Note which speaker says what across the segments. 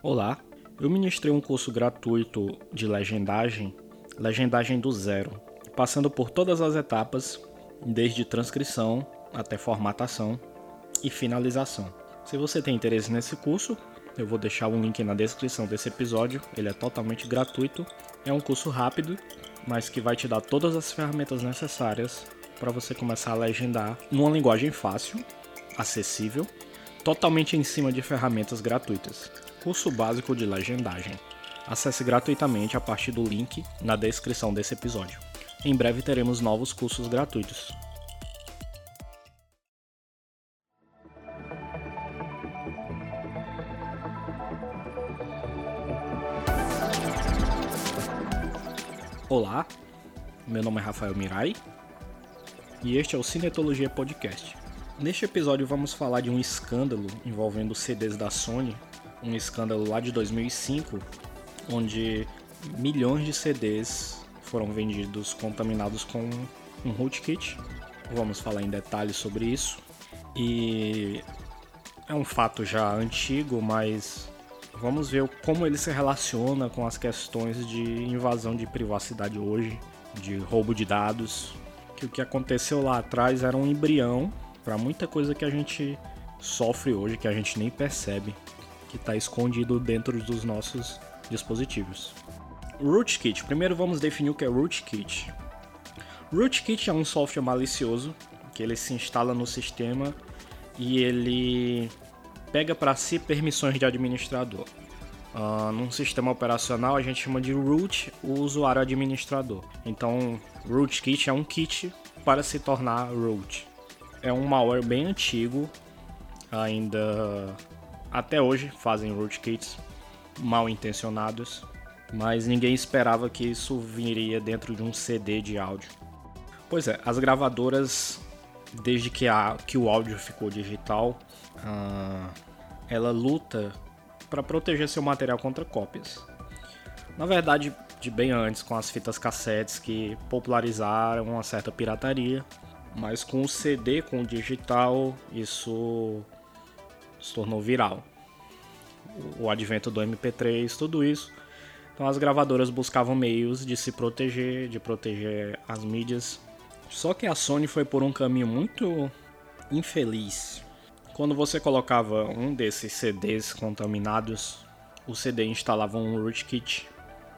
Speaker 1: Olá, eu ministrei um curso gratuito de legendagem, legendagem do zero, passando por todas as etapas, desde transcrição até formatação e finalização. Se você tem interesse nesse curso, eu vou deixar um link na descrição desse episódio. Ele é totalmente gratuito. É um curso rápido, mas que vai te dar todas as ferramentas necessárias para você começar a legendar numa linguagem fácil, acessível, totalmente em cima de ferramentas gratuitas. Curso básico de legendagem. Acesse gratuitamente a partir do link na descrição desse episódio. Em breve teremos novos cursos gratuitos. Olá, meu nome é Rafael Mirai e este é o Cinetologia Podcast. Neste episódio vamos falar de um escândalo envolvendo CDs da Sony, um escândalo lá de 2005, onde milhões de CDs foram vendidos contaminados com um rootkit. Vamos falar em detalhes sobre isso. E é um fato já antigo, mas Vamos ver como ele se relaciona com as questões de invasão de privacidade hoje, de roubo de dados. Que o que aconteceu lá atrás era um embrião para muita coisa que a gente sofre hoje, que a gente nem percebe, que está escondido dentro dos nossos dispositivos. Rootkit. Primeiro vamos definir o que é rootkit. Rootkit é um software malicioso que ele se instala no sistema e ele pega para si permissões de administrador. Uh, num sistema operacional a gente chama de root o usuário administrador. Então, rootkit é um kit para se tornar root. É um malware bem antigo, ainda até hoje fazem rootkits mal intencionados, mas ninguém esperava que isso viria dentro de um CD de áudio. Pois é, as gravadoras, desde que, a, que o áudio ficou digital, uh, ela luta para proteger seu material contra cópias. Na verdade, de bem antes, com as fitas cassetes que popularizaram uma certa pirataria, mas com o CD, com o digital, isso se tornou viral. O advento do MP3, tudo isso. Então as gravadoras buscavam meios de se proteger, de proteger as mídias. Só que a Sony foi por um caminho muito infeliz quando você colocava um desses CDs contaminados, o CD instalava um rootkit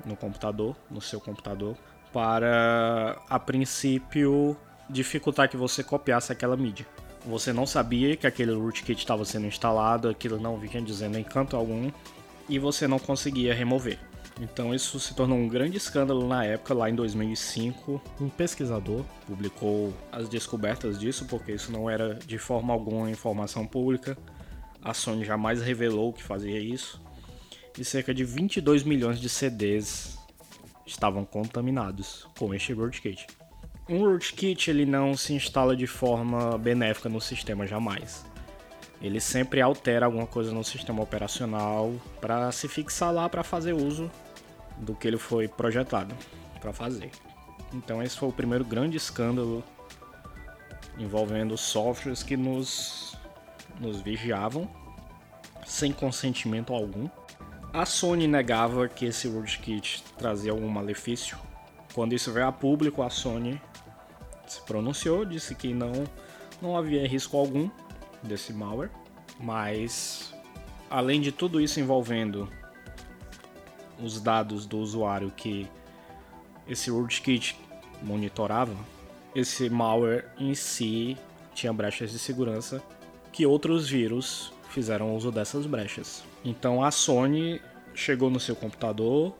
Speaker 1: no computador, no seu computador, para a princípio dificultar que você copiasse aquela mídia. Você não sabia que aquele rootkit estava sendo instalado, aquilo não vinha dizendo em canto algum, e você não conseguia remover. Então isso se tornou um grande escândalo na época, lá em 2005. Um pesquisador publicou as descobertas disso, porque isso não era de forma alguma informação pública. A Sony jamais revelou que fazia isso. E cerca de 22 milhões de CDs estavam contaminados com este rootkit. Um rootkit ele não se instala de forma benéfica no sistema jamais. Ele sempre altera alguma coisa no sistema operacional para se fixar lá para fazer uso do que ele foi projetado para fazer. Então esse foi o primeiro grande escândalo envolvendo softwares que nos, nos vigiavam sem consentimento algum. A Sony negava que esse rootkit trazia algum malefício. Quando isso veio a público, a Sony se pronunciou, disse que não, não havia risco algum desse malware, mas além de tudo isso envolvendo os dados do usuário que esse rootkit monitorava, esse malware em si tinha brechas de segurança que outros vírus fizeram uso dessas brechas. Então a Sony chegou no seu computador,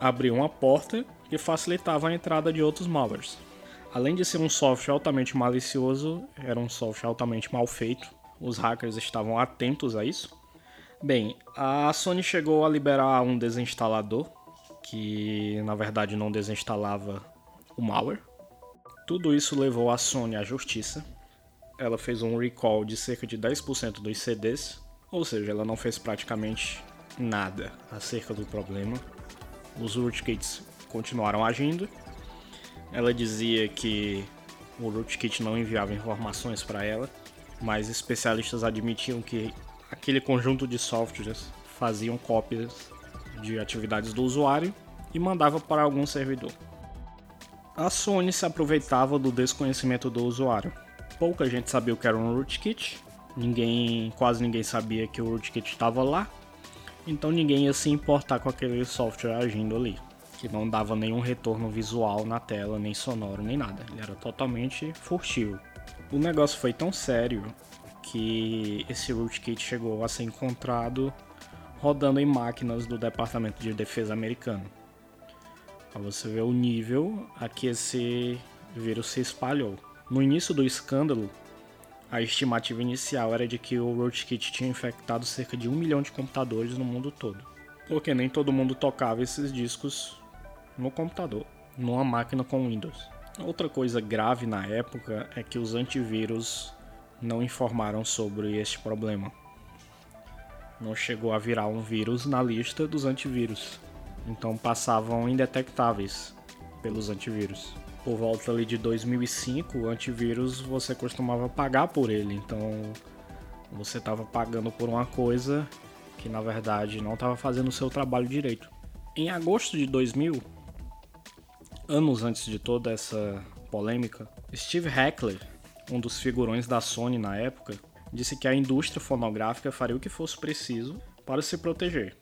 Speaker 1: abriu uma porta que facilitava a entrada de outros malwares. Além de ser um software altamente malicioso, era um software altamente mal feito. Os hackers estavam atentos a isso Bem, a Sony chegou a liberar um desinstalador que na verdade não desinstalava o malware. Tudo isso levou a Sony à justiça. Ela fez um recall de cerca de 10% dos CDs, ou seja, ela não fez praticamente nada acerca do problema. Os rootkits continuaram agindo. Ela dizia que o rootkit não enviava informações para ela, mas especialistas admitiam que aquele conjunto de softwares faziam cópias de atividades do usuário e mandava para algum servidor. A Sony se aproveitava do desconhecimento do usuário. Pouca gente sabia o que era um rootkit, ninguém, quase ninguém sabia que o rootkit estava lá, então ninguém ia se importar com aquele software agindo ali, que não dava nenhum retorno visual na tela, nem sonoro, nem nada. Ele era totalmente furtivo. O negócio foi tão sério que esse rootkit chegou a ser encontrado rodando em máquinas do Departamento de Defesa americano. Para você ver o nível a que esse vírus se espalhou. No início do escândalo, a estimativa inicial era de que o rootkit tinha infectado cerca de um milhão de computadores no mundo todo. Porque nem todo mundo tocava esses discos no computador, numa máquina com Windows. Outra coisa grave na época é que os antivírus não informaram sobre este problema. Não chegou a virar um vírus na lista dos antivírus então passavam indetectáveis pelos antivírus. Por volta ali de 2005, o antivírus você costumava pagar por ele, então você estava pagando por uma coisa que na verdade não estava fazendo o seu trabalho direito. Em agosto de 2000, anos antes de toda essa polêmica, Steve Heckler, um dos figurões da Sony na época, disse que a indústria fonográfica faria o que fosse preciso para se proteger.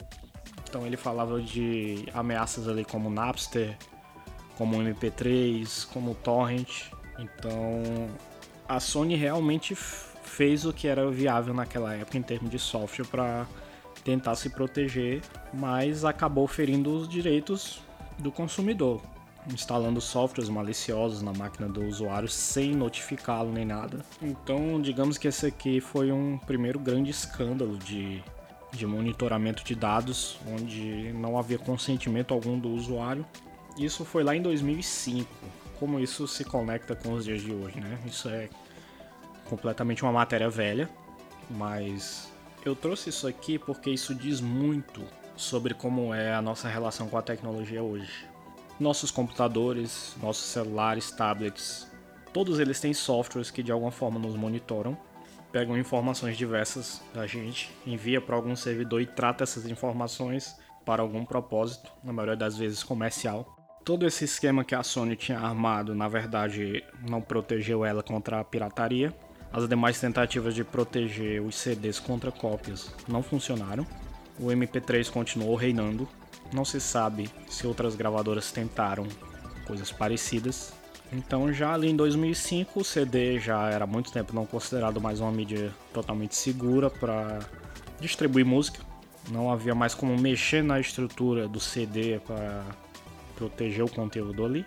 Speaker 1: Então ele falava de ameaças ali como Napster, como MP3, como Torrent. Então a Sony realmente fez o que era viável naquela época em termos de software para tentar se proteger, mas acabou ferindo os direitos do consumidor, instalando softwares maliciosos na máquina do usuário sem notificá-lo nem nada. Então, digamos que esse aqui foi um primeiro grande escândalo de de monitoramento de dados, onde não havia consentimento algum do usuário. Isso foi lá em 2005. Como isso se conecta com os dias de hoje, né? Isso é completamente uma matéria velha, mas eu trouxe isso aqui porque isso diz muito sobre como é a nossa relação com a tecnologia hoje. Nossos computadores, nossos celulares, tablets, todos eles têm softwares que de alguma forma nos monitoram pegam informações diversas da gente, envia para algum servidor e trata essas informações para algum propósito, na maioria das vezes comercial. Todo esse esquema que a Sony tinha armado, na verdade, não protegeu ela contra a pirataria. As demais tentativas de proteger os CDs contra cópias não funcionaram. O MP3 continuou reinando. Não se sabe se outras gravadoras tentaram coisas parecidas. Então já ali em 2005 o CD já era há muito tempo não considerado mais uma mídia totalmente segura para distribuir música. Não havia mais como mexer na estrutura do CD para proteger o conteúdo ali.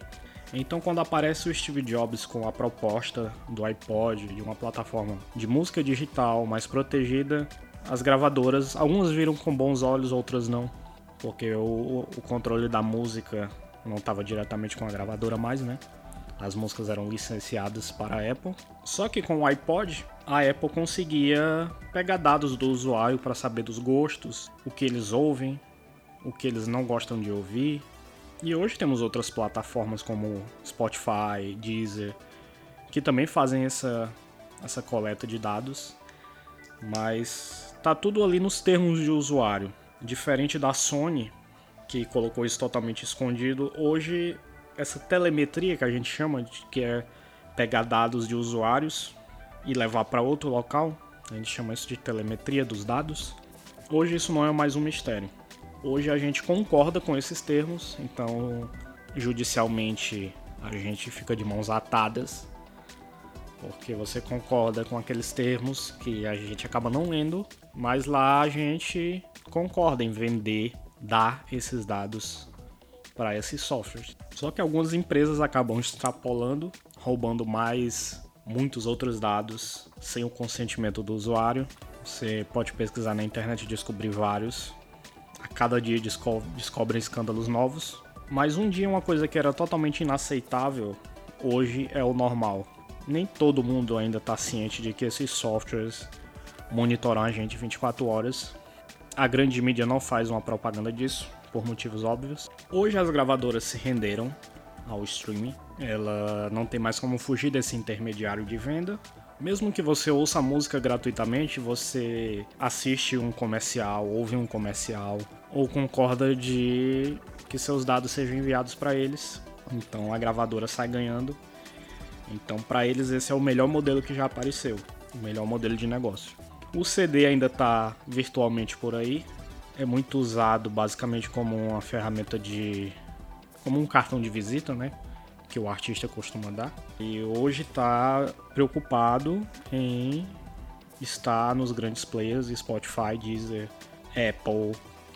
Speaker 1: Então quando aparece o Steve Jobs com a proposta do iPod, de uma plataforma de música digital mais protegida, as gravadoras, algumas viram com bons olhos, outras não, porque o, o controle da música não estava diretamente com a gravadora mais, né? As músicas eram licenciadas para a Apple. Só que com o iPod, a Apple conseguia pegar dados do usuário para saber dos gostos, o que eles ouvem, o que eles não gostam de ouvir. E hoje temos outras plataformas como Spotify, Deezer, que também fazem essa, essa coleta de dados. Mas tá tudo ali nos termos de usuário. Diferente da Sony, que colocou isso totalmente escondido, hoje essa telemetria que a gente chama, que é pegar dados de usuários e levar para outro local, a gente chama isso de telemetria dos dados. Hoje isso não é mais um mistério. Hoje a gente concorda com esses termos, então judicialmente a gente fica de mãos atadas, porque você concorda com aqueles termos que a gente acaba não lendo, mas lá a gente concorda em vender, dar esses dados para esses softwares. Só que algumas empresas acabam extrapolando, roubando mais muitos outros dados sem o consentimento do usuário. Você pode pesquisar na internet e descobrir vários. A cada dia descobre, descobrem escândalos novos. Mas um dia uma coisa que era totalmente inaceitável, hoje é o normal. Nem todo mundo ainda está ciente de que esses softwares monitoram a gente 24 horas. A grande mídia não faz uma propaganda disso por motivos óbvios. Hoje as gravadoras se renderam ao streaming. Ela não tem mais como fugir desse intermediário de venda. Mesmo que você ouça a música gratuitamente, você assiste um comercial, ouve um comercial, ou concorda de que seus dados sejam enviados para eles. Então a gravadora sai ganhando. Então para eles esse é o melhor modelo que já apareceu, o melhor modelo de negócio. O CD ainda está virtualmente por aí. É muito usado basicamente como uma ferramenta de como um cartão de visita, né? Que o artista costuma dar. E hoje está preocupado em estar nos grandes players, Spotify, Deezer, Apple,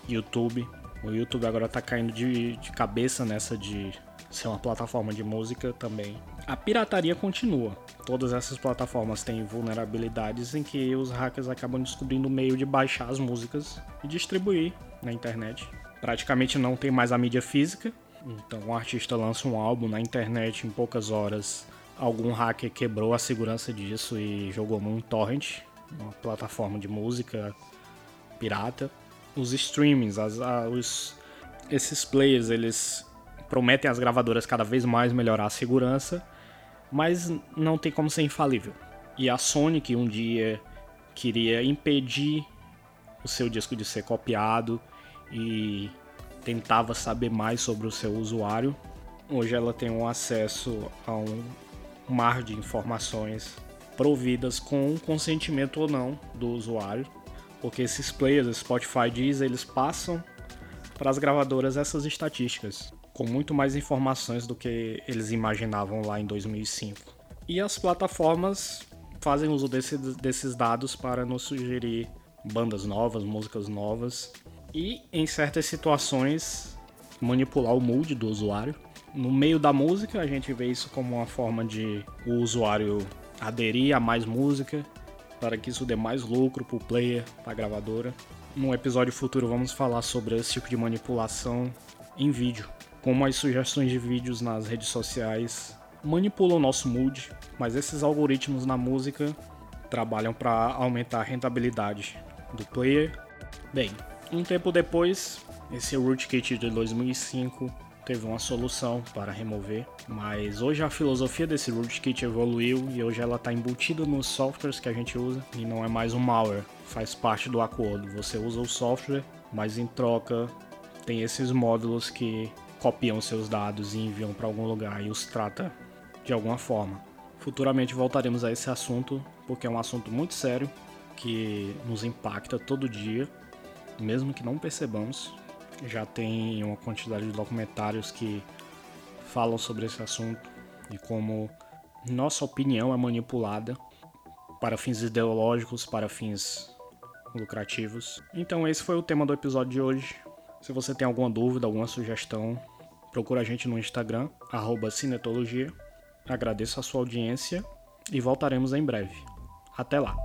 Speaker 1: YouTube. O YouTube agora está caindo de, de cabeça nessa de ser uma plataforma de música também. A pirataria continua. Todas essas plataformas têm vulnerabilidades em que os hackers acabam descobrindo o meio de baixar as músicas e distribuir na internet. Praticamente não tem mais a mídia física, então o artista lança um álbum na internet em poucas horas. Algum hacker quebrou a segurança disso e jogou num torrent, uma plataforma de música pirata. Os streamings, as, os, esses players, eles prometem às gravadoras cada vez mais melhorar a segurança, mas não tem como ser infalível. E a Sony, que um dia queria impedir o seu disco de ser copiado e tentava saber mais sobre o seu usuário, hoje ela tem um acesso a um mar de informações providas com consentimento ou não do usuário, porque esses players, Spotify diz, eles passam para as gravadoras essas estatísticas com muito mais informações do que eles imaginavam lá em 2005. E as plataformas fazem uso desse, desses dados para nos sugerir bandas novas, músicas novas e, em certas situações, manipular o mood do usuário. No meio da música, a gente vê isso como uma forma de o usuário aderir a mais música para que isso dê mais lucro para o player, para a gravadora. Num episódio futuro, vamos falar sobre esse tipo de manipulação em vídeo como as sugestões de vídeos nas redes sociais manipulam o nosso mood, mas esses algoritmos na música trabalham para aumentar a rentabilidade do player. Bem, um tempo depois, esse rootkit de 2005 teve uma solução para remover, mas hoje a filosofia desse rootkit evoluiu e hoje ela está embutida nos softwares que a gente usa e não é mais um malware, faz parte do acordo. Você usa o software, mas em troca tem esses módulos que copiam seus dados e enviam para algum lugar e os trata de alguma forma. Futuramente voltaremos a esse assunto porque é um assunto muito sério que nos impacta todo dia, mesmo que não percebamos. Já tem uma quantidade de documentários que falam sobre esse assunto e como nossa opinião é manipulada para fins ideológicos, para fins lucrativos. Então esse foi o tema do episódio de hoje. Se você tem alguma dúvida, alguma sugestão, procura a gente no Instagram, Cinetologia. Agradeço a sua audiência e voltaremos em breve. Até lá!